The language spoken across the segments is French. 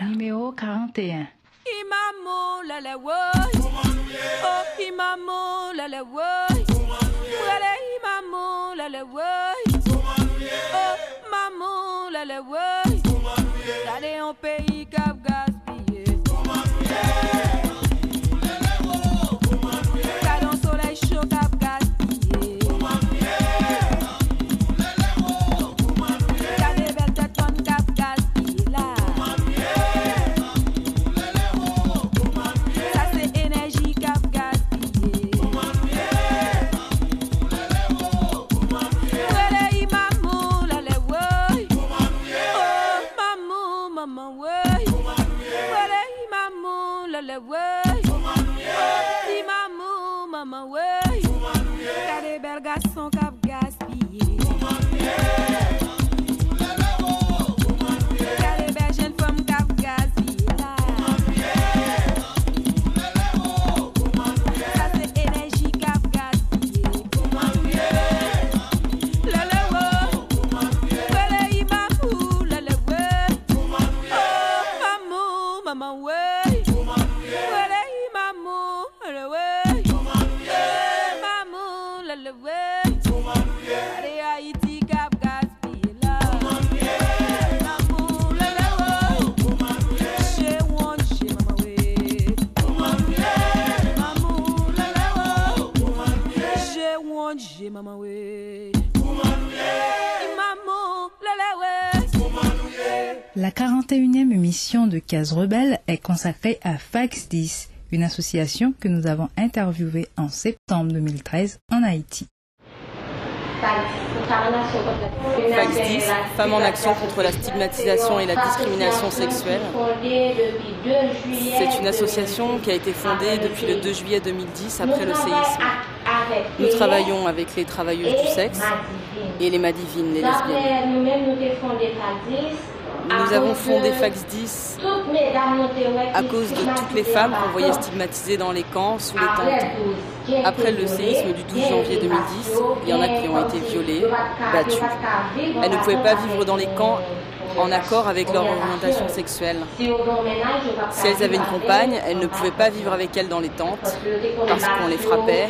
Numéro 41. Imamo la la woy Oh imamo la la woy imamo la la woy Oh maman la la 41e émission de Case Rebelle est consacrée à Fax 10, une association que nous avons interviewée en septembre 2013 en Haïti. Fax 10, Femmes en action contre la stigmatisation et la discrimination sexuelle. C'est une association qui a été fondée depuis le 2 juillet 2010 après le séisme. Nous travaillons avec les travailleuses du sexe et les madivines, les lesbiennes. Nous avons fondé Fax 10 à cause de toutes les femmes qu'on voyait stigmatisées dans les camps, sous les tentes. Après le séisme du 12 janvier 2010, il y en a qui ont été violées, battues. Elles ne pouvaient pas vivre dans les camps en accord avec leur orientation sexuelle. Si elles avaient une compagne, elles ne pouvaient pas vivre avec elle dans les tentes parce qu'on les frappait,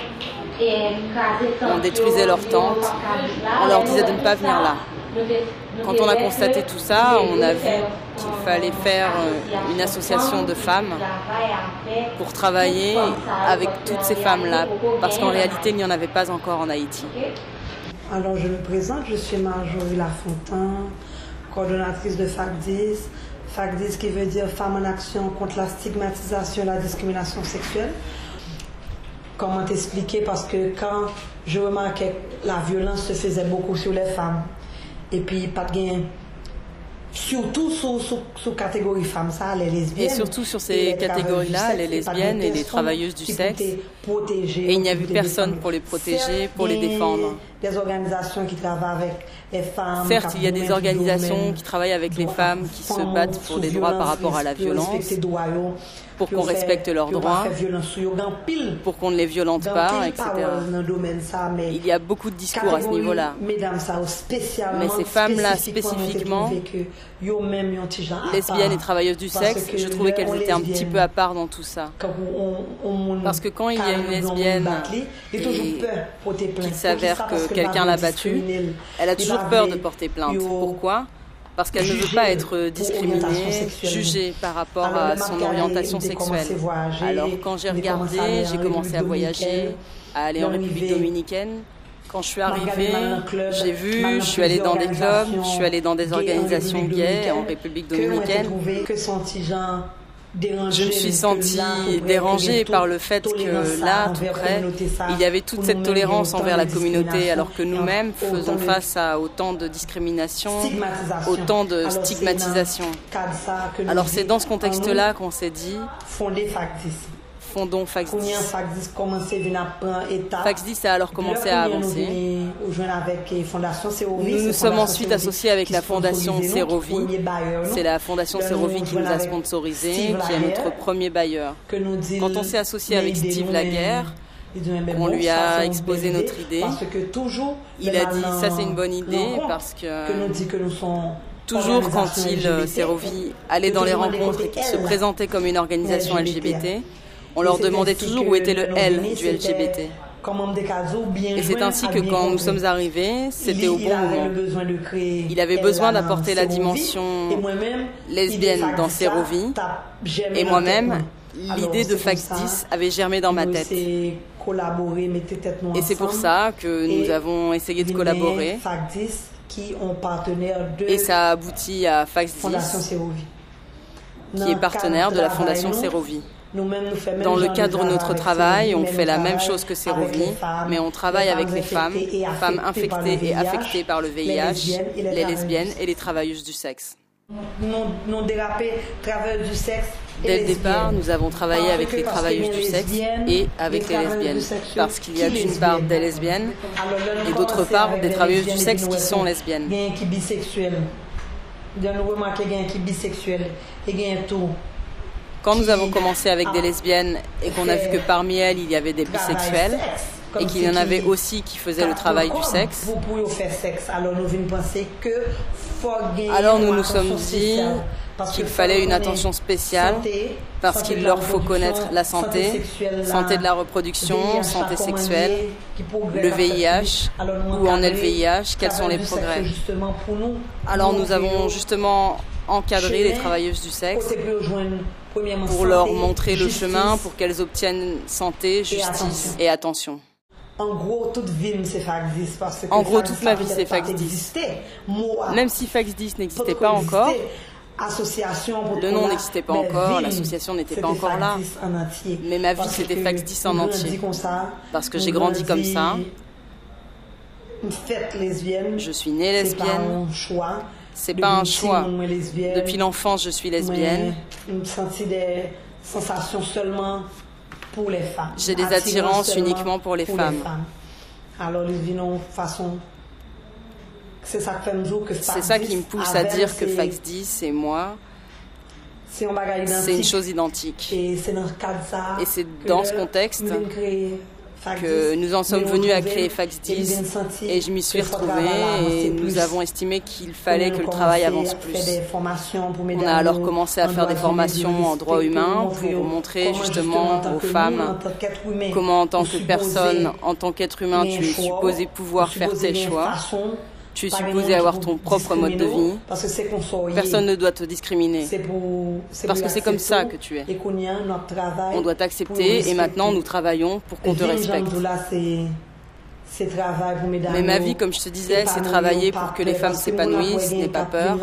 on détruisait leurs tentes, on leur disait de ne pas venir là. Quand on a constaté tout ça, on a vu qu'il fallait faire euh, une association de femmes pour travailler avec toutes ces femmes-là, parce qu'en réalité, il n'y en avait pas encore en Haïti. Alors, je me présente, je suis Marjorie Lafontaine, coordonnatrice de FACDIS. FACDIS qui veut dire Femmes en action contre la stigmatisation et la discrimination sexuelle. Comment t'expliquer? Parce que quand je remarquais que la violence se faisait beaucoup sur les femmes, et puis pas de gain, surtout sous, sous, sous catégorie femmes, ça, les lesbiennes. Et surtout sur ces catégories-là, les lesbiennes et les travailleuses du sexe. Et il n'y a te personne pour les protéger, pour les défendre. Des organisations qui travaillent avec les femmes. Certes, il y a des organisations qui travaillent avec les femmes, qui se battent pour des droits par rapport à la violence, pour qu'on respecte leurs droits, pour qu'on ne les violente pas, etc. Il y a beaucoup de discours à ce niveau-là. Mais ces femmes-là, spécifiquement, Lesbiennes et part. travailleuses du sexe, je trouvais qu'elles étaient un petit peu à part dans tout ça. Parce que quand il y a une lesbienne et qu'il s'avère que quelqu'un l'a battue. Elle a toujours peur de porter plainte. Pourquoi? Parce qu'elle ne veut pas être pour discriminée, jugée par rapport à son orientation sexuelle. Alors quand j'ai regardé, j'ai commencé à voyager, à aller en République dominicaine. Quand je suis arrivée, j'ai vu, je suis allée dans des clubs, je suis allée dans des organisations gays en République dominicaine. que Je me suis sentie dérangée par le fait que là, tout près, il y avait toute cette tolérance envers la communauté, alors que nous-mêmes faisons face à autant de discrimination, stigmatisation. autant de stigmatisation. Alors c'est dans ce contexte-là qu'on s'est dit, fondons Fax Kounyen 10. Fac 10 commencé vin apprendre étape. Fax 10 a alors commencé à avancer. Nous Serovi. Nous sommes ensuite associés avec la Fondation non? C'est la Fondation Serovi qui nous a avec sponsorisé, Steve qui est notre premier bailleur. Quand on s'est associé avec Steve Laguerre, on lui a exposé notre idée. Il a dit, ça, c'est une bonne idée, parce que- Toujours quand il, euh, Serovi, allait que dans les rencontres et qu'il se présentait comme une organisation LGBT. On leur demandait toujours où était le L du LGBT. Et c'est ainsi que quand nous sommes arrivés, c'était au bon moment. Il avait besoin d'apporter la dimension lesbienne dans Fac Serovi. 10, t'as germé Et moi-même, l'idée de 10 avait germé dans ma tête. Et c'est pour ça que nous avons essayé de collaborer. Fac 10 qui ont partenaire de Et ça a abouti à Fax Fondation 10, Serovi. qui est partenaire de la Fondation Serovi. Dans le cadre de notre travail, on fait la même chose que Serovi, mais on travaille avec les femmes, femmes infectées et affectées par le VIH, les lesbiennes et les travailleuses du sexe. Non, du Dès le départ, nous avons travaillé avec les travailleuses du sexe et avec les lesbiennes. Parce qu'il y a d'une part des lesbiennes et d'autre part des travailleuses du sexe qui sont lesbiennes. Il y a qui bisexuel. Il y a qui bisexuel. Et il y a tout. Quand nous avons commencé avec des Ah. lesbiennes et qu'on a vu que parmi elles, il y avait des bisexuels et qu'il y en avait aussi qui faisaient le travail du sexe. Alors nous nous sommes dit qu'il fallait une attention spéciale parce qu'il leur faut connaître la santé, santé de la reproduction, santé sexuelle, le VIH, où en est le VIH, quels sont les progrès. Alors nous avons justement encadré les travailleuses du sexe pour leur montrer le chemin pour qu'elles obtiennent santé, justice et attention. En gros, toute vie, c'est Fac 10. Parce que En gros, toute 10, ma vie, c'est Fac 10. exister. Moi, Même si Fax 10 n'existait pas encore, Le nom n'existait pas encore, l'association n'était pas encore là. 10 en entier. Mais ma vie, c'était Fac 10 en entier. Parce que j'ai grandi comme ça. Je suis née lesbienne. C'est pas un choix. Depuis l'enfance, je suis lesbienne. Seulement pour les femmes. J'ai des Attirance attirances uniquement pour les femmes. Alors, les vinons, façon. C'est ça ça qui me pousse à dire que Fax 10 et moi, c'est une chose identique. Et c'est dans ce contexte que 10, nous en sommes venus à créer Fax et nous 10 avons senti et je m'y suis retrouvée et nous avons estimé qu'il fallait que le travail avance plus. On a alors commencé à faire des formations en droit humain pour montrer justement aux femmes comment en tant que personne, en tant qu'être humain, tu es supposé pouvoir faire tes choix. Tu es supposé avoir ton propre mode de vie. Personne ne doit te discriminer. Parce que c'est comme ça que tu es. On doit t'accepter et maintenant nous travaillons pour qu'on te respecte. Jean Doula, c'est c'est travail pour mesdames. Mais ma vie, comme je te disais, c'est travailler pour que les femmes s'épanouissent, n'aie pas peur.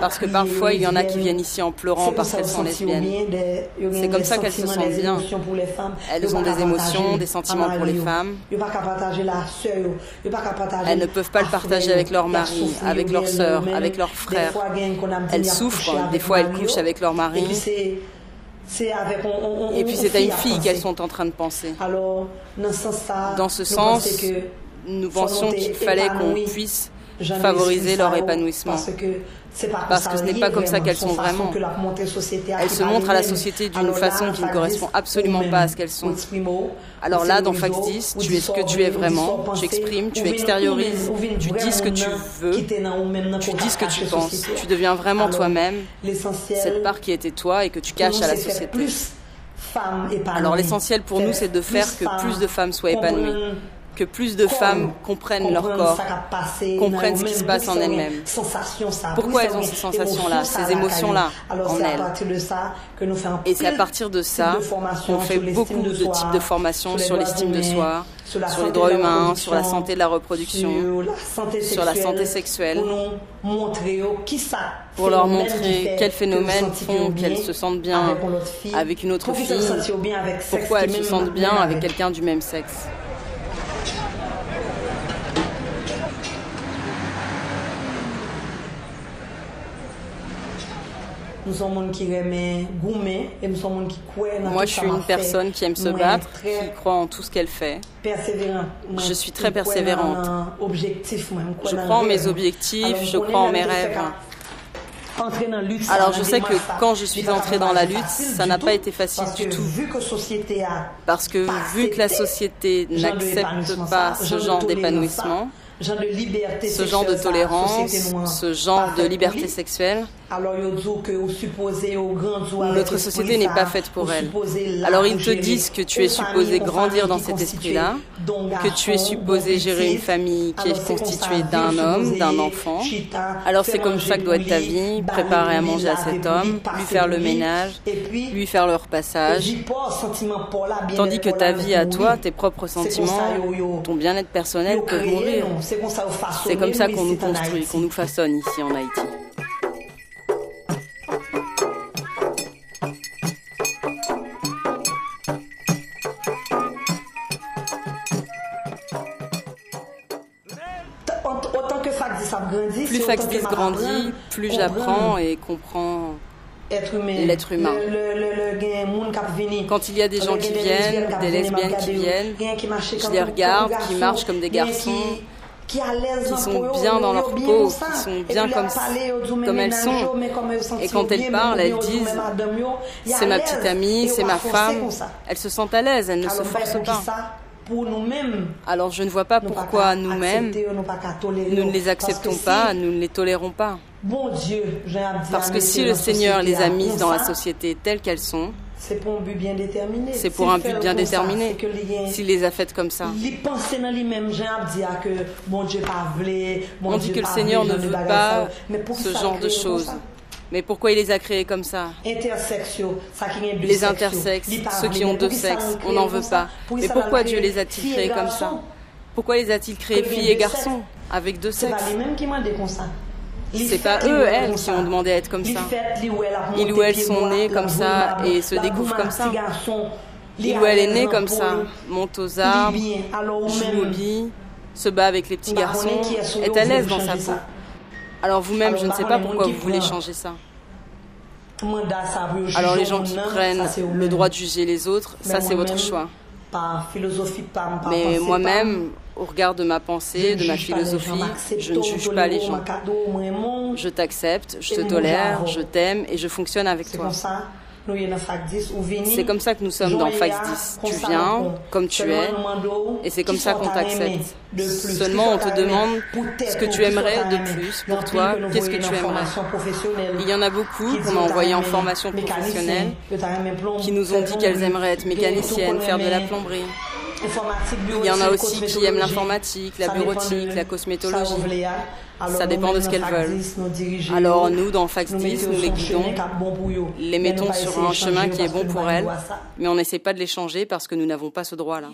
Parce que parfois, il y en a qui viennent ici en pleurant parce qu'elles sont lesbiennes. C'est comme ça qu'elles se sentent bien. Elles ont des émotions, des sentiments pour les femmes. Elles ne peuvent pas le partager avec leur mari, avec leur sœur, avec leurs frères. Elles souffrent, des fois elles couchent avec leur mari. Et puis c'est à une fille qu'elles sont en train de penser. Alors, Dans ce sens, nous pensions qu'il fallait qu'on puisse favoriser leur épanouissement. Parce que, Parce que ce n'est pas comme ça qu'elles sont vraiment. Elles se montrent à la société d'une façon qui ne correspond absolument pas à ce qu'elles sont. Alors là, dans Fax 10, tu es ce que tu es vraiment, tu exprimes, tu extériorises, tu dis ce que tu veux, tu dis ce que tu penses, tu deviens vraiment toi-même, cette part qui était toi et que tu caches à la société. Alors l'essentiel pour nous, c'est de faire que plus de femmes soient épanouies, que plus de femmes comprennent leur corps, comprennent ce qui se passe en elles-mêmes. Pourquoi elles ont ces sensations-là, ces émotions-là en elles. Et c'est à partir de ça qu'on fait beaucoup de types de formations sur l'estime de soi, sur les droits humains, sur la santé de la reproduction, sur la santé sexuelle, pour leur montrer quels phénomènes font qu'elles se sentent bien avec une autre fille, pourquoi elles se sentent bien avec quelqu'un du même sexe. Nous sommes qui remet gourmet et nous sommes monde qui croit dans Moi, je suis une fait. personne qui aime se Moi, battre, qui croit en tout ce qu'elle fait. Moi, Je suis très persévérante. dans objectif, moi, je crois Je dans crois en mes objectifs, Alors, je crois en mes rêves. dans lutte, Alors, je sais que quand je suis entrée dans la lutte, ça n'a pas été facile du tout. Parce que vu que la société n'accepte pas ce genre d'épanouissement, ce genre de tolérance, ce genre de liberté sexuelle, notre société n'est pas faite pour elle. Alors ils te disent que tu es supposé grandir dans cet esprit-là, que tu es supposé gérer une famille qui est constituée d'un homme, d'un enfant. Alors c'est comme ça que doit être ta vie, préparer à manger à cet homme, lui faire le ménage, lui faire le repassage. Tandis que ta vie à toi, tes propres sentiments, ton bien-être personnel peuvent mourir. C'est comme ça, qu'on nous construit, qu'on nous façonne ici en Haïti. Autant que Fac 10 a grandi, Plus c'est Fax autant que 10 m'a grandit, plus j'apprends et comprends. l'être humain. Quand il y a des gens qui viennent, des lesbiennes qui viennent, je les regarde, qui marchent comme des garçons, qui- sont bien dans leur peau, qui sont bien comme- elles sont. Et quand elles parlent, elles disent, C'est ma petite amie, c'est ma femme. Elles se sentent à l'aise, elles ne se forcent pas. ça, pour nous-mêmes, Alors je ne vois pas pourquoi nous-mêmes, nous ne les acceptons pas, nous ne les tolérons pas. Parce que si le Seigneur les a mises dans la société telles qu'elles sont, C'est pour un but bien déterminé. c'est S'il pour un but bien déterminé. S'il les a faites comme ça. Il dans lui-même, j'ai à dire que bon Dieu pas On dit que le Seigneur ne veut pas ce genre de choses. Mais pourquoi il les a créées comme ça? Les intersexes, ceux qui ont deux sexes, on n'en veut pas. Mais pourquoi Dieu les a-t-il créées comme ça? Pourquoi les a-t-il créées Que filles les et garçons avec deux C'est pas sexes les mêmes qui m'ont dit comme ça. C'est pas eux, elles, qui ont demandé à être comme ça. Ils ou elles sont la comme ça et se découvrent comme ça. Il ou elle est née comme ça, monte aux arbres, joue billes, se bat avec les petits garçons, on est à l'aise dans sa peau. Alors vous-même, je ne sais pas pourquoi vous voulez changer ça. Alors les gens au qui prennent au le droit de juger les autres, ça c'est votre choix. Par philosophie, par, par Mais moi-même, au regard de ma pensée, de ma philosophie, je ne juge pas les gens. Je t'accepte, je te tolère, je t'aime et je fonctionne avec toi. Comme ça, nous y est dans Fac 10, ou vini, C'est comme ça que nous sommes dans Fax 10. Tu viens comme tu es, et c'est comme ça qu'on t'accepte. Seulement, on te demande ce que tu aimerais de plus pour toi, qu'est-ce que tu aimerais? Il y en a beaucoup qu'on a t'as en formation professionnelle, qui nous ont dit qu'elles aimeraient être mécaniciennes, faire de la plomberie. Informatique, Il y en a aussi qui aiment l'informatique, la bureautique, de- la cosmétologie. ça, dépend de ce qu'elles veulent. 10, nous dirigeons, Alors nous, dans Fax nous 10, mettons nous les guidons, les mettons sur un chemin qui est bon pour elles, mais on n'essaie pas de les changer parce que nous n'avons pas ce droit-là.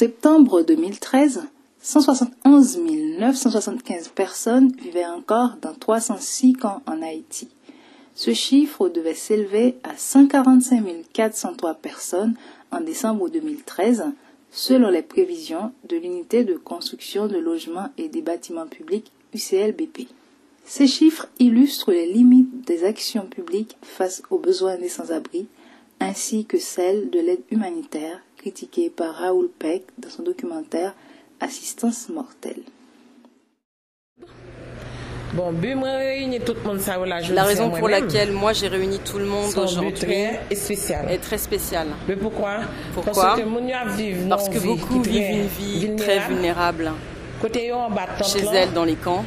Septembre 2013, 171 975 personnes vivaient encore dans 306 camps en Haïti. Ce chiffre devait s'élever à 145 403 personnes en décembre 2013, selon les prévisions de l'unité de construction de logements et des bâtiments publics UCLBP. Ces chiffres illustrent les limites des actions publiques face aux besoins des sans-abri, ainsi que celles de l'aide humanitaire critiquée par Raoul Peck dans son documentaire Assistance mortelle. Bon, la raison pour laquelle moi j'ai réuni tout le monde aujourd'hui est très spéciale. Mais pourquoi? Pourquoi? Parce que beaucoup vivent une vie très vulnérable chez elles dans les camps.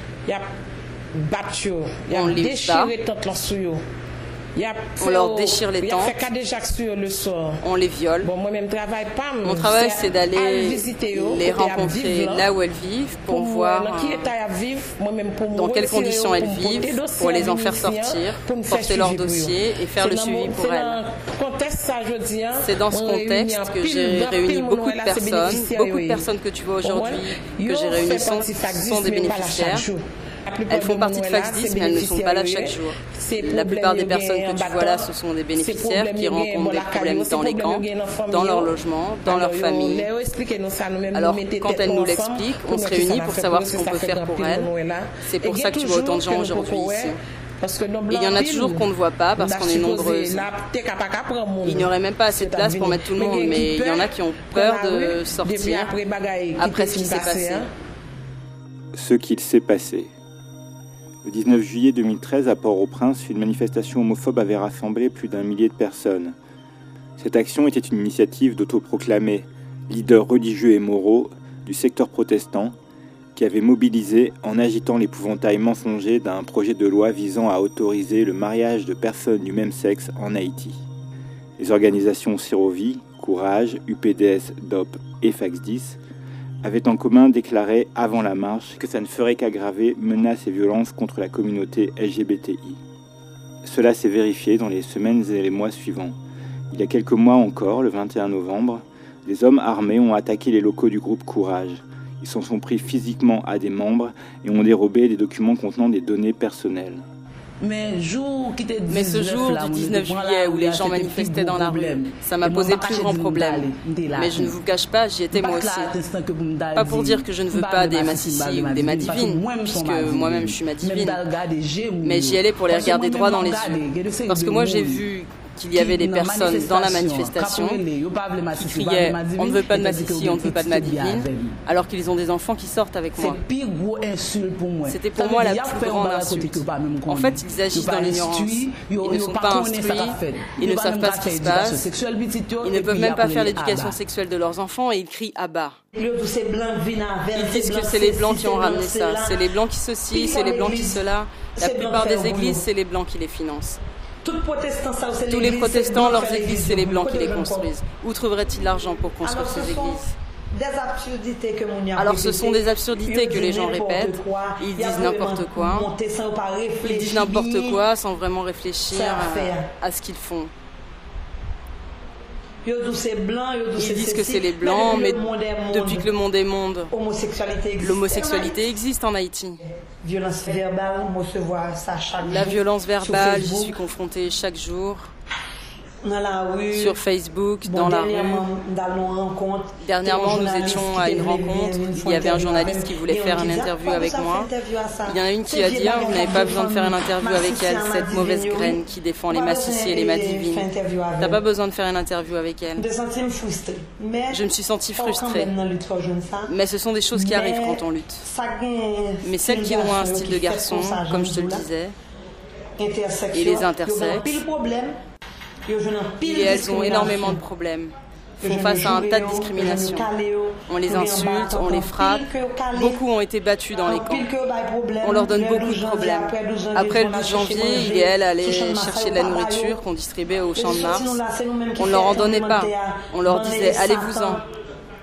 On les bat. On leur déchire les tentes. On les viole. Mon travail, c'est d'aller les rencontrer là où elles vivent pour voir dans quelles conditions elles vivent, pour les en faire sortir, porter leur dossier et faire le suivi pour elles. C'est dans ce contexte que j'ai réuni beaucoup de personnes. Beaucoup de personnes que tu vois aujourd'hui, que j'ai réunies sont, des bénéficiaires. Elles font partie de FAX10, mais elles ne sont pas là chaque jour. La plupart des personnes que tu vois là, ce sont des bénéficiaires qui rencontrent des problèmes dans les camps, dans leur logement, dans leur famille. Alors, quand elles nous l'expliquent, on se réunit pour savoir ce qu'on peut faire pour elles. C'est pour ça que tu vois autant de gens aujourd'hui ici. Et il y en a toujours qu'on ne voit pas parce qu'on est nombreuses. Il n'y aurait même pas assez de place pour mettre tout le monde, mais il y en a qui ont peur de sortir après ce qui s'est passé. Ce qu'il s'est passé. Le 19 juillet 2013, à Port-au-Prince, une manifestation homophobe avait rassemblé plus d'un millier de personnes. Cette action était une initiative d'autoproclamés leaders religieux et moraux du secteur protestant qui avait mobilisé en agitant l'épouvantail mensonger d'un projet de loi visant à autoriser le mariage de personnes du même sexe en Haïti. Les organisations Sirovi, Courage, UPDS, DOP et FAX10 avaient en commun déclaré avant la marche que ça ne ferait qu'aggraver menaces et violences contre la communauté LGBTI. Cela s'est vérifié dans les semaines et les mois suivants. Il y a quelques mois encore, le 21 novembre, des hommes armés ont attaqué les locaux du groupe Courage. Ils s'en sont pris physiquement à des membres et ont dérobé des documents contenant des données personnelles. Mais ce jour du 19 juillet où les gens manifestaient dans la rue, ça m'a posé plus grand problème. Mais je ne vous cache pas, j'y étais moi aussi. Pas pour dire que je ne veux pas des Massissi ou des Madivines, puisque moi-même je suis Madivine. Mais j'y allais pour les regarder droit dans les yeux. Parce que moi j'ai vu qu'il y avait des personnes dans la manifestation qui criaient on ne veut pas de Massissi, on ne veut pas de Madivine, alors qu'ils ont des enfants qui sortent avec moi. C'était pour moi la plus grande insulte. En fait, ils agissent dans l'ignorance. Ils ne sont pas instruits, ils ne savent pas ce qui se passe, ils ne peuvent même pas faire l'éducation sexuelle de leurs enfants et ils crient à bas. Ils disent que c'est les blancs qui ont ramené ça, c'est les blancs qui ceci, c'est les blancs qui cela. La plupart des églises, c'est les blancs qui les financent. Tous les protestants, leurs églises, c'est les blancs qui les construisent. Où trouveraient-ils l'argent pour construire ces églises alors ce sont des absurdités que les gens répètent. Ils disent n'importe quoi. Ils disent n'importe quoi sans vraiment réfléchir à ce qu'ils font. Ils disent que c'est les blancs, mais depuis que le monde est monde, l'homosexualité existe. En Haïti. La violence verbale, j'y suis confrontée chaque jour sur Facebook, dans la rue. Dernièrement, nous étions à une rencontre. Il y avait un journaliste qui voulait faire une interview avec moi. Il y en a une qui a dit ah, Vous n'avez pas besoin de faire une interview avec elle, cette mauvaise graine qui défend les massissiers et les madivines. T'as pas besoin de faire une interview avec elle. Je me suis sentie frustrée. Mais ce sont des choses qui arrivent quand on lutte. Mais celles qui ont un style de garçon, comme je te le disais, et les intersexes, et elles ont énormément de problèmes font face à un tas de discriminations. On les insulte, on les frappe. Beaucoup ont été battus dans les camps. On leur donne beaucoup de problèmes. Après le 12 janvier, il et elle allaient chercher de la nourriture qu'on distribuait au champ de Mars. On ne leur en donnait pas. On leur disait allez-vous-en.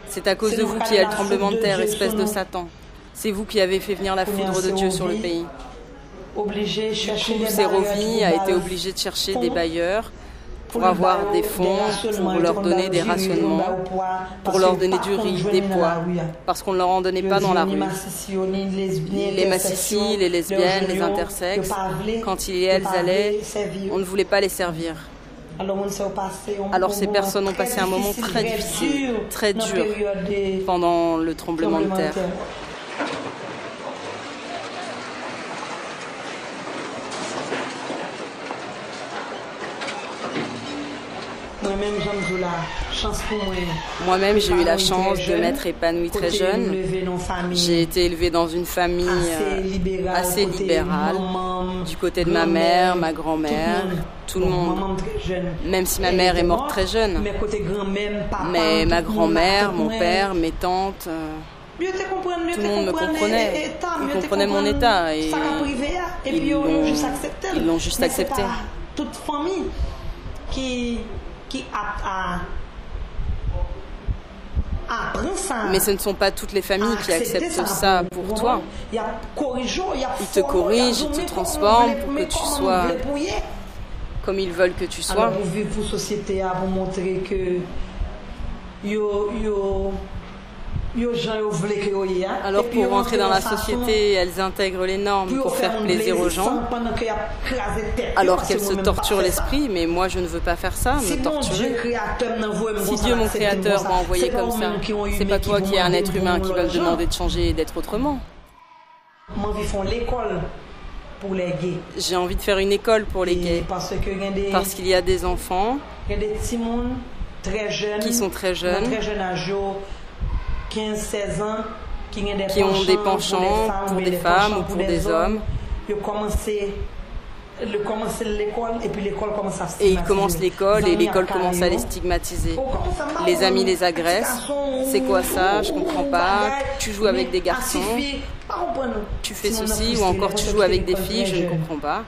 C'est à cause de vous qu'il y a le tremblement de terre, espèce de Satan. C'est vous qui avez fait venir la foudre de Dieu sur le pays. Sérovie a été obligé de chercher des bailleurs pour avoir des fonds, pour leur donner des rationnements, pour leur donner du riz, des pois, parce qu'on ne leur en donnait pas dans la rue. Les massissis, les lesbiennes, les intersexes, quand ils elles allaient, on ne voulait pas les servir. Alors ces personnes ont passé un moment très difficile, très dur pendant le tremblement de terre. Moi-même, j'ai eu la chance de m'être épanouie très jeune. J'ai été élevée dans une famille assez euh, libérale, du côté de ma mère, ma grand-mère, tout le monde. Même si ma mère est morte très jeune. Mais ma grand-mère, mon père, mes tantes. Euh, tout le monde me comprenait. Ils comprenaient mon état et ils l'ont juste accepté. Toute famille qui qui a, mais ce ne sont pas toutes les familles qui acceptent ça pour toi. Ils te corrigent, ils te transforment pour que tu sois comme ils veulent que tu sois. Alors pour rentrer dans la société, elles intègrent les normes pour faire plaisir aux gens, alors qu'elles se torturent l'esprit, mais moi je ne veux pas faire ça, me torturer. Si Dieu mon Créateur m'a envoyé comme ça, c'est pas toi qui es un être humain qui va me demander de changer et d'être autrement. J'ai envie de faire une école pour les gays, parce qu'il y a des enfants qui sont très jeunes, 15-16 ans qui, ont des penchants pour des femmes ou pour des hommes. Et ils commencent l'école et l'école commence à les stigmatiser. Les amis les agressent. C'est quoi ça? Je comprends pas. Tu joues avec des garçons. Tu fais ceci ou encore tu joues avec des filles. Je ne comprends pas.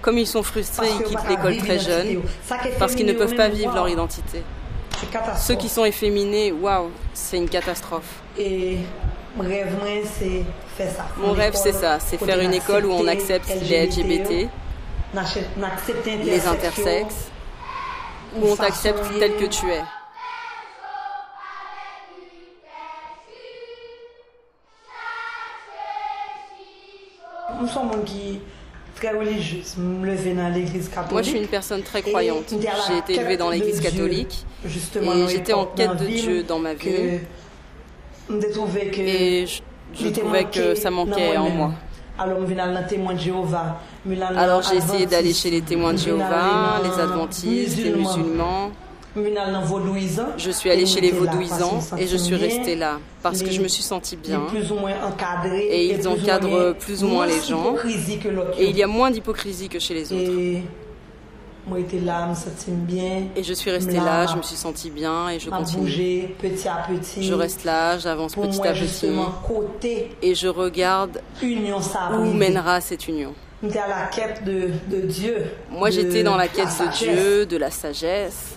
Comme ils sont frustrés, ils quittent l'école très jeunes parce qu'ils ne peuvent pas vivre leur identité. Ceux qui sont efféminés, waouh, c'est une catastrophe. Et mon rêve, c'est faire ça. Mon rêve, c'est ça, c'est faire une école où on accepte les LGBT, les intersexes, où on t'accepte tel que tu es. Nous sommes qui religieuse. l'église catholique. Moi, je suis une personne très croyante. J'ai été élevée dans l'église catholique. Et j'étais en quête de Dieu dans ma vie. Et je, trouvais que ça manquait en moi. Alors j'ai essayé d'aller chez les témoins de Jéhovah, les adventistes, les musulmans. Je suis allée chez les vaudouisants et je suis restée là parce que je me suis sentie bien. Et ils encadrent plus ou moins les gens. Et il y a moins d'hypocrisie que chez les autres. Et je suis restée là, je me suis sentie bien et je continue. Je reste là, j'avance petit à petit. Et je regarde où mènera cette union. Moi j'étais dans la quête de Dieu, de la sagesse.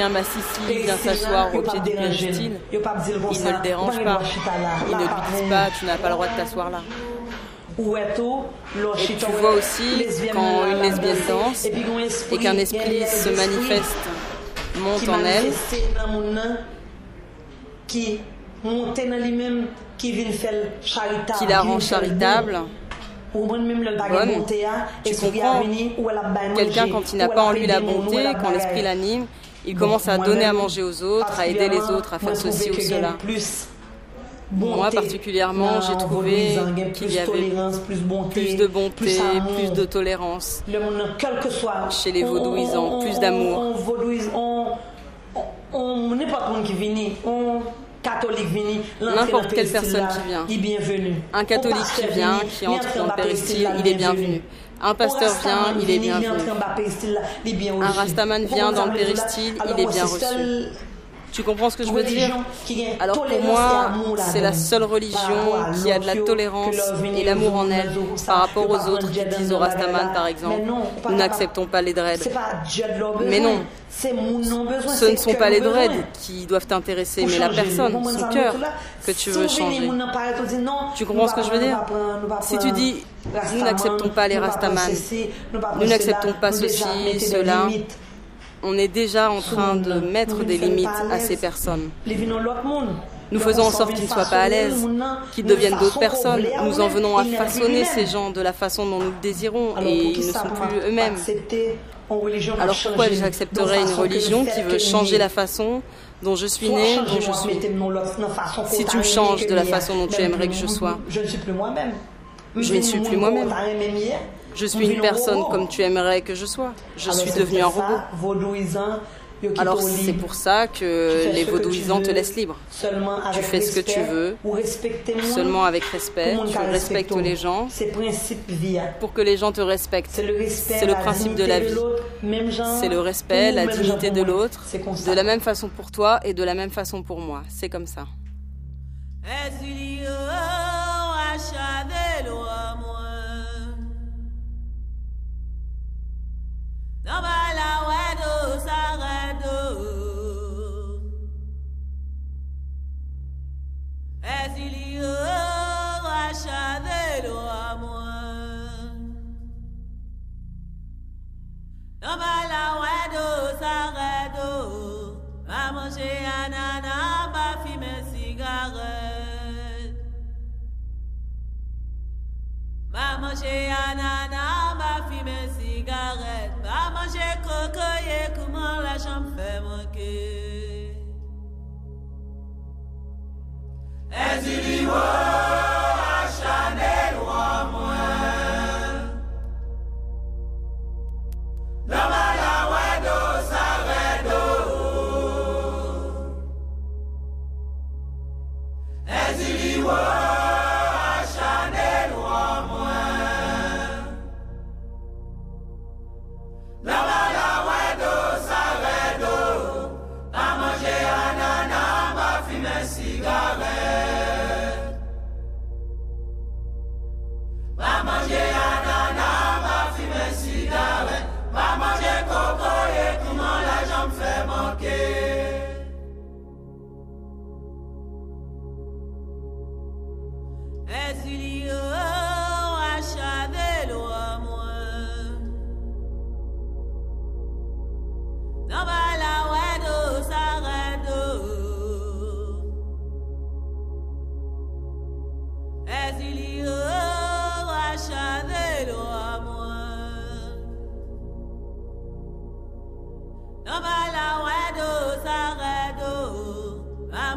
un massissi vient s'asseoir au pied du péristyle, il ne le dérange pas. Ils ne lui disent pas tu n'as pas le droit de t'asseoir là. Et tu vois aussi quand une lesbienne danse et qu'un esprit se manifeste, monte en elle, qui la rend charitable, bonne. Tu comprends quelqu'un quand il n'a pas en lui la bonté, quand l'esprit l'anime, il commence à donner à manger aux autres, à aider les autres, à faire ceci ou cela. Moi particulièrement, j'ai trouvé qu'il y avait plus de bonté, plus de tolérance chez les vaudouisants, plus d'amour. N'importe quelle personne qui vient. Un catholique qui vient, qui entre dans le péristyle, il est bienvenu. Un pasteur vient, il est bienvenu. Un rastaman vient dans le péristyle, il est bien reçu. Tu comprends ce que je veux dire Alors pour moi, c'est la seule religion qui a de la tolérance et l'amour en elle par rapport aux autres qui disent au Rastaman par exemple, nous n'acceptons pas les dreads. Mais non, ce ne sont pas les dreads qui doivent t'intéresser, mais la personne, son cœur que tu veux changer. Tu comprends ce que je veux dire Si tu dis nous n'acceptons pas les Rastaman, nous n'acceptons pas ceci, cela, on est déjà en train de mettre des limites à ces personnes. Nous faisons en sorte qu'ils ne soient pas à l'aise, qu'ils deviennent d'autres personnes. Nous en venons à façonner ces gens de la façon dont nous le désirons et ils ne sont plus eux-mêmes. Alors pourquoi j'accepterais une religion qui veut changer la façon dont je suis né, dont je suis Si tu me changes de la façon dont tu aimerais que je sois, je ne suis plus moi-même. Je ne suis plus moi-même. Je suis une personne comme tu aimerais que je sois. Je suis devenu un robot. Alors c'est pour ça que les vaudouisants te laissent libre. Tu fais ce que tu veux, seulement avec respect, tu respectes les gens pour que les gens te respectent. C'est le principe de la vie. C'est le respect, la dignité de l'autre, de la même façon pour toi et de la même façon pour moi. C'est comme ça. Manger Est-ce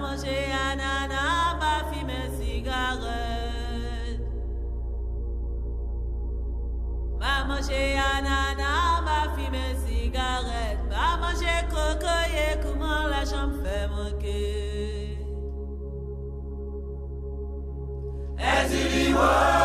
manger ananas, va fumer cigarette. Va manger ananas, va fumer cigarette. Va manger cocoyer, comment la jambe fait manquer. Est-ce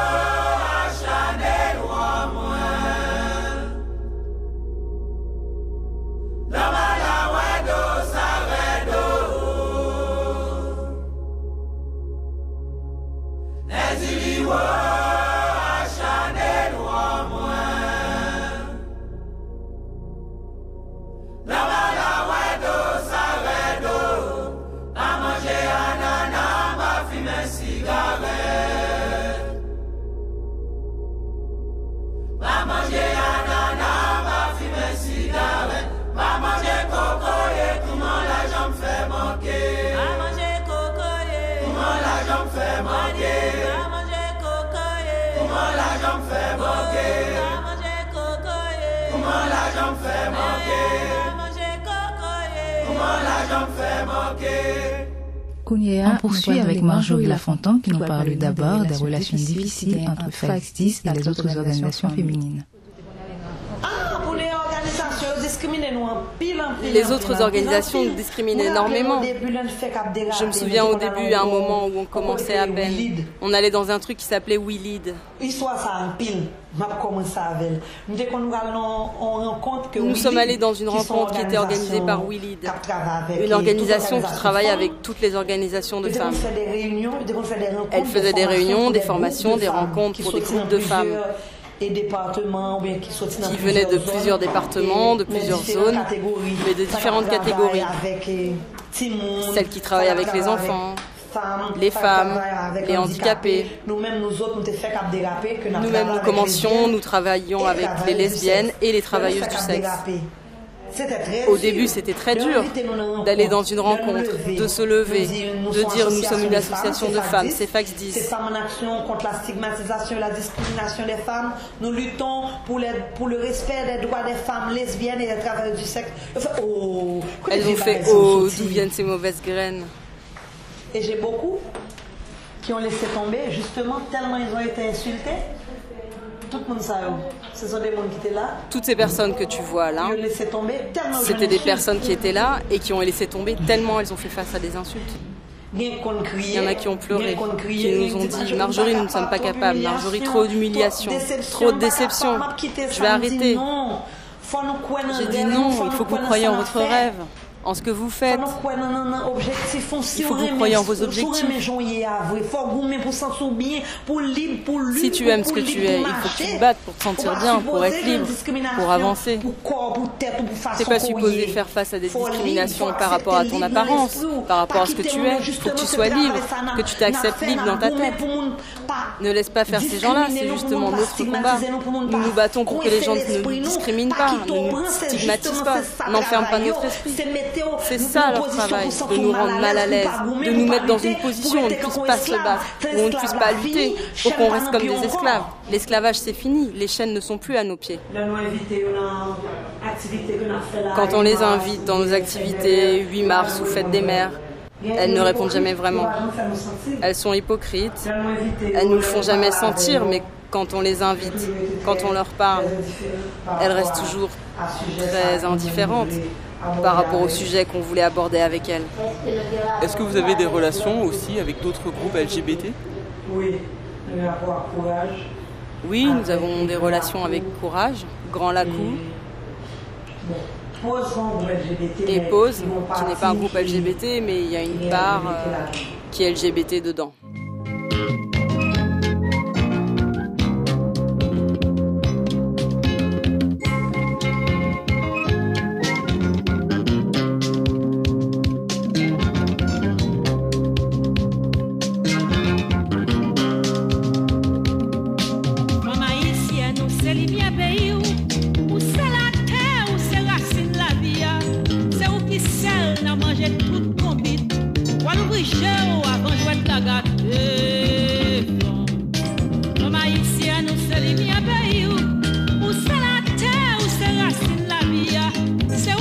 On poursuit avec Marjorie Lafontaine qui nous parle d'abord des relations difficiles entre FAX10 et les autres organisations féminines. Ah, pour les autres organisations discriminent énormément. Je me souviens au début, à un moment où on commençait à peine, on allait dans un truc qui s'appelait We Lead. Nous sommes allés dans une rencontre qui était organisée par We Lead, une organisation qui travaille avec toutes les organisations de femmes. Elle faisait des réunions, des formations, des rencontres pour des groupes de femmes qui venaient de plusieurs départements, de plusieurs zones, mais de différentes catégories. Celles qui travaillent avec les enfants, les femmes, les handicapés. Nous-mêmes, nous commencions, nous travaillions avec les lesbiennes et les travailleuses du sexe. Au début, c'était très dur d'aller dans une rencontre, de se lever, de dire nous sommes une association de femmes, c'est Fax 10. C'est Femmes en Action contre la stigmatisation et la discrimination des femmes. Nous luttons pour, pour le respect des droits des femmes lesbiennes et des travailleurs du sexe. oh, Elles ont fait oh, d'où viennent ces mauvaises graines? Et j'ai beaucoup qui ont laissé tomber, justement, tellement ils ont été insultés toutes ces personnes que tu vois là, c'était des personnes qui étaient là et qui ont laissé tomber tellement elles ont fait face à des insultes. Il y en a qui ont pleuré, qui nous ont dit Marjorie, nous ne sommes pas capables. Marjorie, trop d'humiliation, trop de déception. Je vais arrêter. J'ai dit non, il faut que vous croyiez en votre rêve en ce que vous faites. Il faut que vous croyez en vos objectifs. Si tu aimes ce que tu es, il faut que tu te battes pour te sentir bien, pour être libre, pour avancer. Tu n'es pas supposé faire face à des discriminations par rapport à ton apparence, par rapport à ce que tu es. Il faut que tu sois libre, que tu t'acceptes libre dans ta tête. Ne laisse pas faire ces gens-là, c'est justement notre combat. Nous nous battons pour que les gens ne nous discriminent pas, ne nous stigmatisent pas, n'enferment pas notre esprit. C'est ça leur travail, de nous rendre mal à l'aise, de nous mettre dans une position où on ne puisse pas se battre, où on ne puisse pas lutter, pour qu'on reste comme des esclaves. L'esclavage c'est fini, les chaînes ne sont plus à nos pieds. Quand on les invite dans nos activités 8 mars ou fête des mères, elles ne répondent jamais vraiment. Elles sont hypocrites, elles ne nous le font jamais sentir, mais quand on les invite, quand on leur parle, elles restent toujours très indifférentes par rapport au sujet qu'on voulait aborder avec elle. Est-ce que vous avez des relations aussi avec d'autres groupes LGBT Oui, Courage. Oui, nous avons des relations avec Courage, Grand Lacou. Et Pose, qui n'est pas un groupe LGBT, mais il y a une part euh, qui est LGBT dedans. salimia baiu Se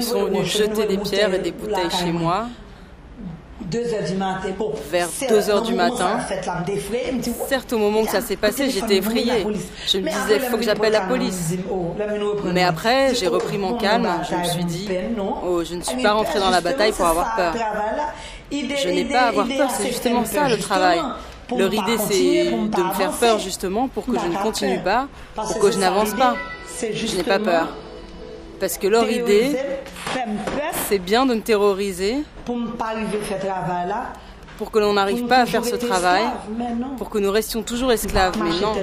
ils sont venus jeter des pierres et des bouteilles chez moi. Vers 2 heures du matin. Certes, au moment où ça s'est passé, j'étais effrayée. Je me disais, il faut que j'appelle la police. Mais après, j'ai repris mon calme. Je me suis dit, oh, je ne suis pas rentrée dans la bataille pour avoir peur. Je n'ai pas à avoir peur, c'est justement ça le travail. Leur idée, c'est de me faire peur justement pour que je ne continue pas, pour que je n'avance pas. Je n'ai pas peur. Parce que leur idée, c'est bien de me terroriser pour que l'on n'arrive pas à faire ce travail, pour que nous restions toujours esclaves. Mais non,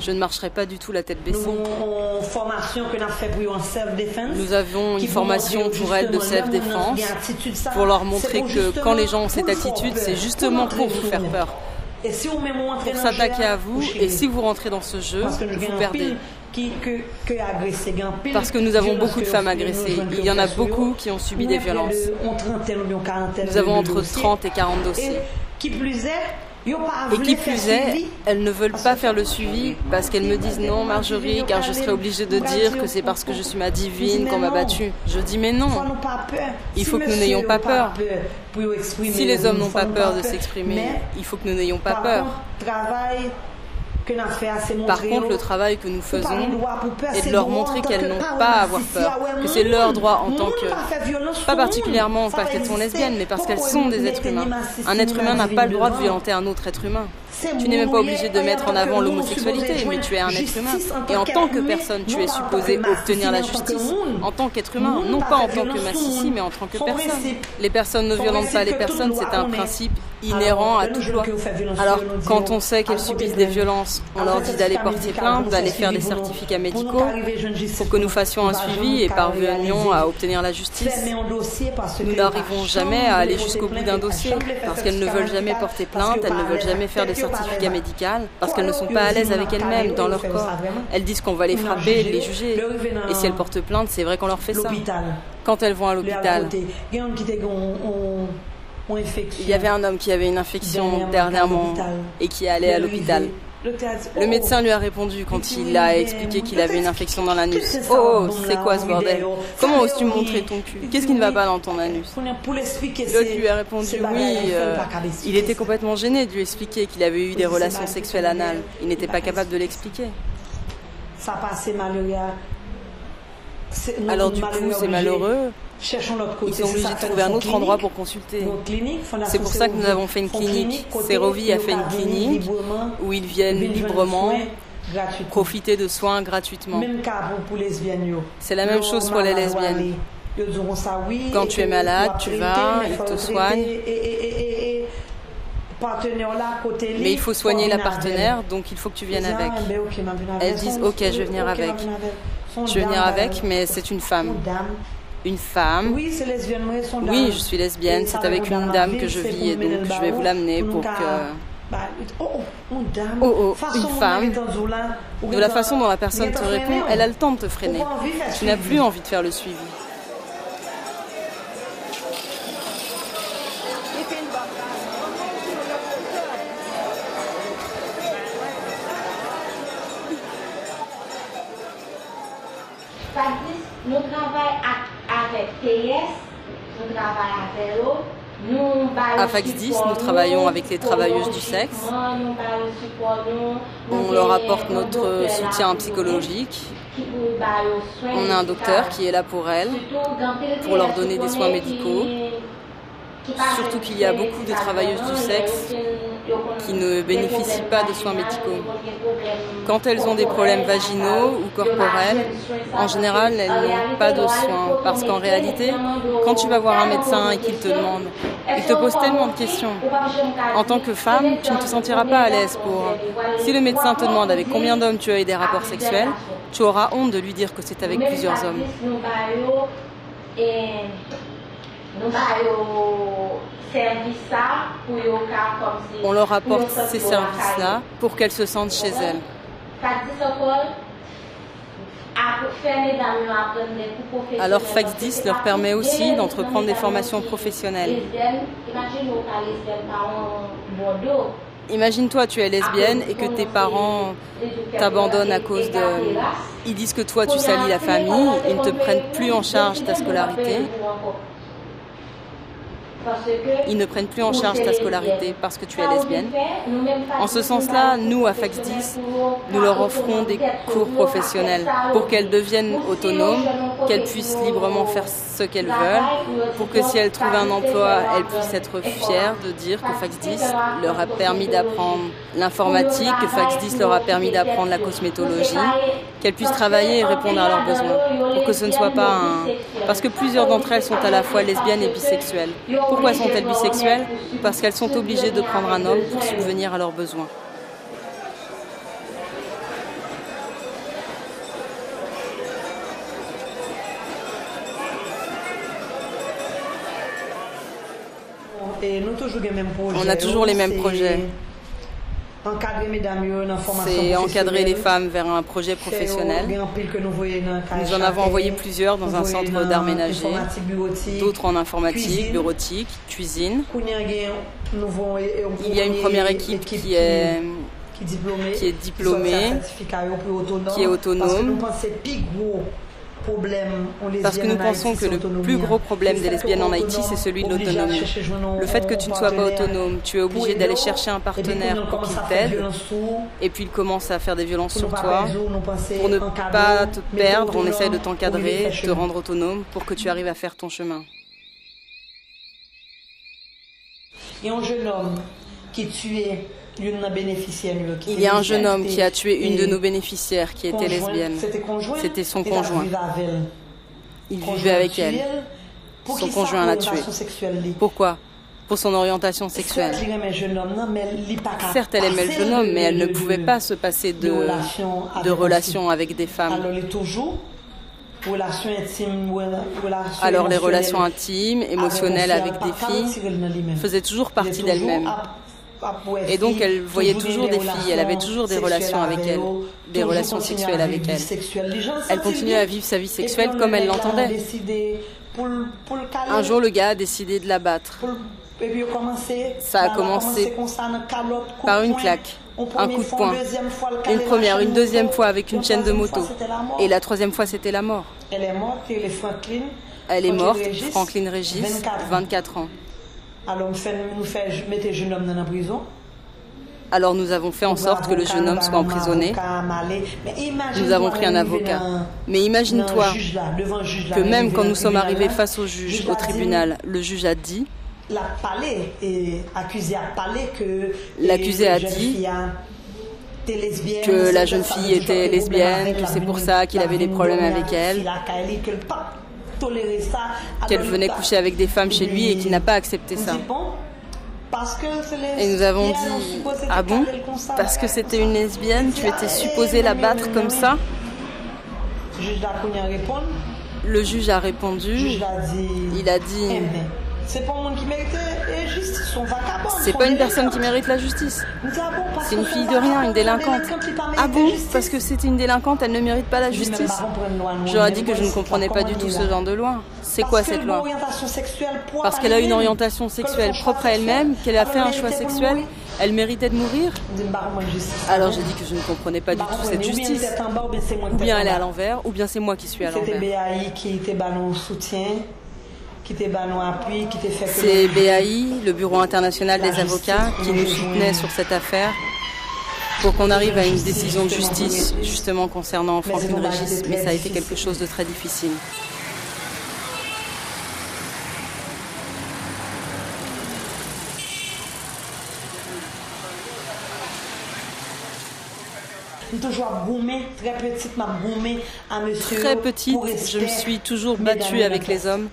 je ne marcherai pas du tout la tête baissée. Nous avons une formation pour elles de self-défense, pour leur montrer que quand les gens ont cette attitude, c'est justement pour vous faire peur. Pour s'attaquer à vous et si vous rentrez dans ce jeu, vous perdez. Parce que nous avons beaucoup de femmes agressées. Il y en a beaucoup qui ont subi des violences. Nous avons entre 30 et 40 dossiers. Et qui plus est, elles ne veulent pas faire le suivi parce qu'elles me disent non Marjorie car je serais obligée de dire que c'est parce que je suis ma divine qu'on m'a battue. Je dis mais non, il faut que nous n'ayons pas peur. Si les hommes n'ont pas peur de s'exprimer, il faut que nous n'ayons pas peur. Par contre, le travail que nous faisons est de leur montrer qu'elles n'ont pas à avoir peur, que c'est leur droit en tant que, pas particulièrement parce qu'elles sont lesbiennes, mais parce qu'elles sont des êtres humains. Un être humain n'a pas le droit de violenter un autre être humain. Tu n'es même pas obligé de mettre en avant l'homosexualité, mais tu es un être humain. Et en tant que personne, tu es supposé obtenir la justice. En tant qu'être humain, non pas en tant que massissi, mais en tant que personne. Les personnes ne violentent pas les personnes, c'est un principe inhérent à toute loi. Alors, quand on sait qu'elles subissent des violences, on leur dit d'aller porter plainte, d'aller faire des certificats médicaux pour que nous fassions un suivi et parvenions à obtenir la justice. Nous n'arrivons jamais à aller jusqu'au bout d'un dossier parce qu'elles ne veulent jamais porter plainte, elles ne veulent jamais faire des certificats médicaux parce qu'elles ne sont pas à l'aise avec elles-mêmes dans leur corps. Elles disent qu'on va les frapper, les juger. Et si elles portent plainte, c'est vrai qu'on leur fait ça. Quand elles vont à l'hôpital. Il y avait un homme qui avait une infection dernièrement et qui allait à l'hôpital. Le médecin lui a répondu quand il a expliqué qu'il avait une infection dans l'anus. Oh, c'est quoi ce bordel Comment oses-tu montrer ton cul Qu'est-ce qui ne va pas dans ton anus L'autre lui a répondu oui. Euh, il était complètement gêné de lui expliquer qu'il avait eu des relations sexuelles anales. Il n'était pas capable de l'expliquer. Alors du coup, c'est malheureux. Ils sont obligés de trouver un autre endroit pour consulter. C'est pour ça que nous avons fait une clinique. Serovi a fait une clinique où ils viennent librement profiter de soins gratuitement. C'est la même chose pour les lesbiennes. Quand tu es malade, tu vas, ils te soignent. Mais il faut soigner la partenaire, donc il faut que tu viennes avec. Elles disent, ok, je vais venir avec. Je vais venir avec, mais c'est une femme une femme. Oui, je suis lesbienne. C'est avec une dame que je vis et donc je vais vous l'amener pour que. Oh, oh, oh, une femme. De la façon dont la personne te répond, elle a le temps de te freiner. Tu n'as plus envie de faire le suivi. Nous travaillons à Fax 10, nous travaillons avec les travailleuses du sexe. On leur apporte notre soutien psychologique. On a un docteur qui est là pour elles, pour leur donner des soins médicaux. Surtout qu'il y a beaucoup de travailleuses du sexe qui ne bénéficient pas de soins médicaux. Quand elles ont des problèmes vaginaux ou corporels, en général, elles n'ont pas de soins. Parce qu'en réalité, quand tu vas voir un médecin et qu'il te demande, il te pose tellement de questions. En tant que femme, tu ne te sentiras pas à l'aise pour... Si le médecin te demande avec combien d'hommes tu as eu des rapports sexuels, tu auras honte de lui dire que c'est avec plusieurs hommes. On leur apporte ces services-là pour qu'elles se sentent chez elles. Alors Fax 10 leur permet aussi d'entreprendre des formations professionnelles. Imagine-toi, tu es lesbienne et que tes parents t'abandonnent à cause de... Ils disent que toi, tu salis la famille, ils ne te prennent plus en charge ta scolarité. Ils ne prennent plus en charge ta scolarité parce que tu es lesbienne. En ce sens-là, nous, à Fax 10, nous leur offrons des cours professionnels pour qu'elles deviennent autonomes, qu'elles puissent librement faire ce qu'elles veulent, pour que si elles trouvent un emploi, elles puissent être fières de dire que Fax 10 leur a permis d'apprendre l'informatique, que Fax 10 leur a permis d'apprendre la cosmétologie, qu'elles puissent travailler et répondre à leurs besoins, pour que ce ne soit pas un... Parce que plusieurs d'entre elles sont à la fois lesbiennes et bisexuelles. Pourquoi sont-elles bisexuelles? Parce qu'elles sont obligées de prendre un homme pour subvenir à leurs besoins. On a toujours les mêmes projets. Encadrer mesdames yo dans la formation C'est encadrer les femmes vers un projet professionnel. Nous en avons envoyé plusieurs dans un centre d'art ménager, D'autres en informatique, bureautique, cuisine. Il y a une première équipe qui est qui est diplômée, qui est autonome. Parce que nous pensons que le plus gros problème plus gros hein. problème des lesbiennes en Haïti, c'est celui de l'autonomie. Le fait que tu ne sois pas autonome, tu es obligé d'aller chercher un et partenaire pour qu'il t'aide, et puis il commence à faire des violences sur toi. Pour ne pas te perdre, on essaye de t'encadrer, vivre te rendre autonome pour que tu arrives à faire ton chemin. A un jeune homme qui tuait Il y a un jeune homme qui a tué une de nos bénéficiaires qui était lesbienne. C'était son conjoint. Il vivait avec elle. Son conjoint l'a tué. Pourquoi? Pour son orientation sexuelle. Certes, elle aimait le jeune homme, mais elle ne pouvait pas se passer de, de relations avec des femmes. Alors, les relations intimes, émotionnelles avec des filles faisaient toujours partie d'elle-même. Et donc, elle voyait toujours des filles, elle avait toujours des relations avec elle, eux, des relations sexuelles avec vivre elle. continuait à vivre sa vie sexuelle comme le elle l'entendait. Un jour, le gars a décidé de la battre. Ça a commencé par une claque, un coup de poing. Une première, une deuxième fois avec une chaîne de moto. Et la troisième fois, c'était la mort. Elle est morte, Franklin. Régis, 24 ans. 24 ans. Alors, nous fait, nous fait mettre le jeune homme dans la prison. Alors nous avons fait en sorte que le jeune homme soit emprisonné. Nous avons pris un avocat. Mais imagine-toi que même quand nous sommes arrivés face au juge, au tribunal, le juge a dit. L'accusé a dit que la jeune fille était lesbienne, que c'est pour ça qu'il avait des problèmes avec elle. Qu'elle pas toléré ça. qu'elle Alors, venait coucher avec des femmes chez lui et qu'il n'a pas accepté ça. Et nous avons dit, ah bon Parce que c'était une lesbienne, tu étais supposé la battre comme ça Le juge a répondu, il a dit, Eh c'est pas monde qui méritait c'est pas une personne qui mérite la justice. C'est une fille de rien, une délinquante. Ah bon. Parce que c'était une délinquante, elle ne mérite pas la justice J'aurais dit que je ne comprenais pas du tout ce genre de loi. C'est quoi cette loi Parce qu'elle a une orientation sexuelle propre à elle-même, qu'elle a fait un choix sexuel, elle méritait de mourir. Alors j'ai dit que je ne comprenais pas du tout cette justice. ou bien elle est à l'envers, ou bien c'est moi qui suis à C'était l'envers. Qui ballon qui appui, fait C'est BAI, le Bureau international des avocats, qui nous soutenait sur cette affaire pour qu'on arrive à une décision de justice justement concernant Franklin Régis, mais ça a été quelque chose de très difficile. très petite, je me suis toujours battue avec les hommes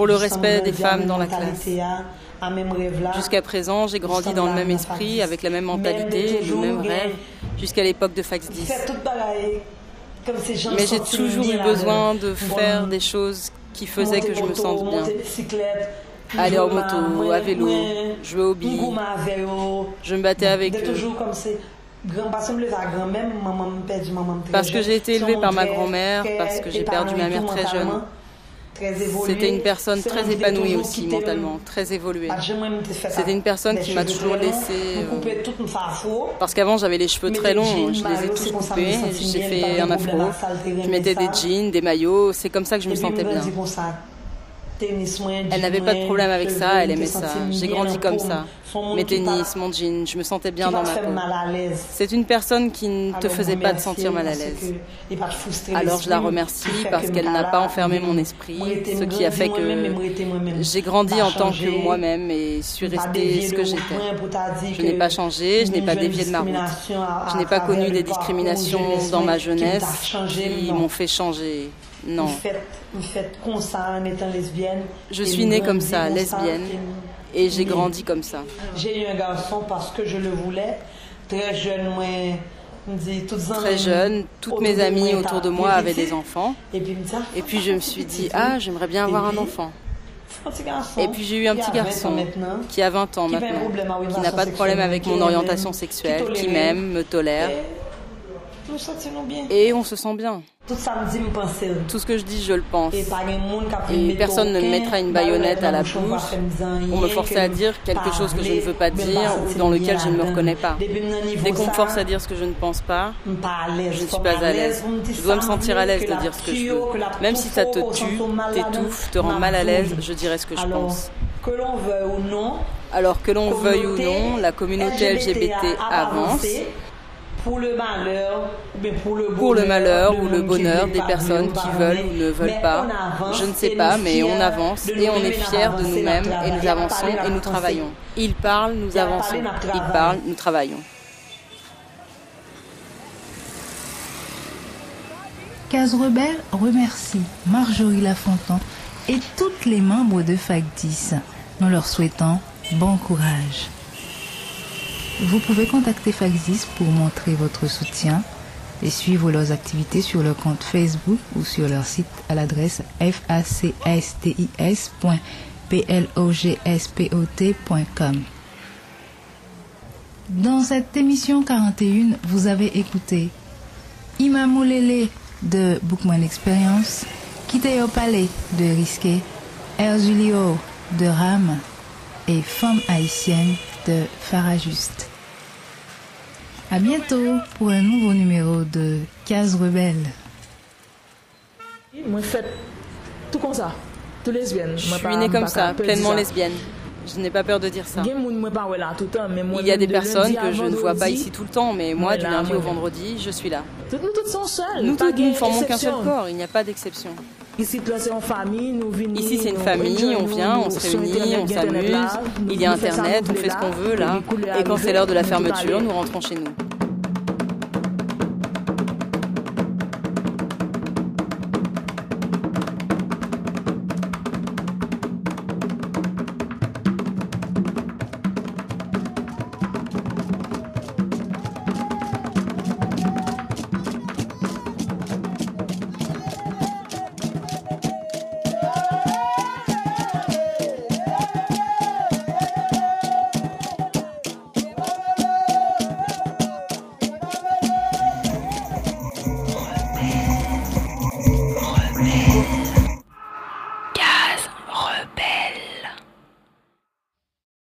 pour le respect des femmes dans la classe. là. Jusqu'à présent, j'ai grandi dans le même esprit, avec la même mentalité, le même rêve, jusqu'à l'époque de Fax 10. Fait toute bagaille, comme ces gens Mais j'ai toujours eu besoin le- de faire des choses qui faisaient que je me sente bien. Aller en moto, à vélo, jouer au billes. Je me battais avec eux. parce que j'ai été élevée par ma grand-mère, parce que j'ai perdu ma mère très jeune. Mentalement. C'était une personne très épanouie aussi mentalement, très évoluée. C'était une personne qui m'a toujours laissé. euh, Parce qu'avant j'avais les cheveux très longs, je les ai tous coupés, j'ai fait un afro, je mettais des jeans, des maillots, c'est comme ça que je me sentais bien. Elle n'avait pas de problème avec ça, elle aimait ça. J'ai grandi comme ça. Mes tennis, mon jean, je me sentais bien dans ma peau. C'est une personne qui ne te faisait pas te sentir mal à l'aise. Alors je la remercie parce qu'elle n'a pas enfermé mon esprit, ce qui a fait que j'ai grandi en tant que moi-même et suis restée ce que j'étais. Je n'ai pas changé, je n'ai pas dévié de ma route. Je n'ai pas connu des discriminations dans ma jeunesse qui m'ont fait changer. Non. Je suis née comme ça, lesbienne, et j'ai grandi comme ça. J'ai eu un garçon parce que je le voulais. Très jeune, moi, dit, Très jeune, toutes mes amies autour de moi avaient des enfants. Et puis, ah, Et puis je me suis dit, ah, j'aimerais bien avoir un enfant. Et puis j'ai eu un petit a 20 ans garçon qui a 20 ans maintenant, qui n'a pas de problème avec mon orientation sexuelle, qui m'aime, me tolère, Nous sentons bien. et on se sent bien. Tout me ce que je dis, je le pense. Et personne ne me mettra une baïonnette à la bouche pour me forcer à dire quelque chose que je ne veux pas dire ou dans lequel je ne me reconnais pas. Dès qu'on me force à dire ce que je ne pense pas, je ne suis pas à l'aise. Je dois me sentir à l'aise de dire ce que je veux. Même si ça te tue, t'étouffe, te rend ma mal à l'aise, je dirais ce que je pense. Que l'on veuille ou non, Alors que l'on veuille ou non, la communauté LGBT avance pour le malheur, ou pour le bonheur, pour le malheur de ou le monde qui bonheur veut des personnes qui veulent ou ne veulent pas. Je ne sais pas, mais on avance et on est fiers de nous-mêmes et nous avançons et nous travaillons. Ils parlent, nous avançons. Ils parlent, nous travaillons. Case Rebelle remercie Marjorie Lafontan et toutes les membres de FAC 10. Nous leur souhaitons bon courage. Vous pouvez contacter 10 pour montrer votre soutien et suivre leurs activités sur leur compte Facebook ou sur leur site à l'adresse facstis.plogspot.com. Dans cette émission 41, vous avez écouté Imamulele de Bookman Experience, Kiteo Palais de Risqué, Erzulio de Ram et Femme haïtienne de Farajuste. À bientôt pour un nouveau numéro de Case Rebelle. Moi, fait tout comme ça, tout lesbienne. Je suis née comme ça, pleinement lesbienne. Je n'ai pas peur de dire ça. Il y a des personnes que je ne vois pas ici tout le temps, mais moi, du lundi au vendredi, je suis là. Nous toutes sommes seules. Nous formons qu'un seul corps, il n'y a pas d'exception. Ici, c'est en famille, nous venons. Ici, c'est une famille, on vient, on se réunit, on s'amuse, il y a Internet, on fait ce qu'on veut là, et quand c'est l'heure de la fermeture, nous rentrons chez nous.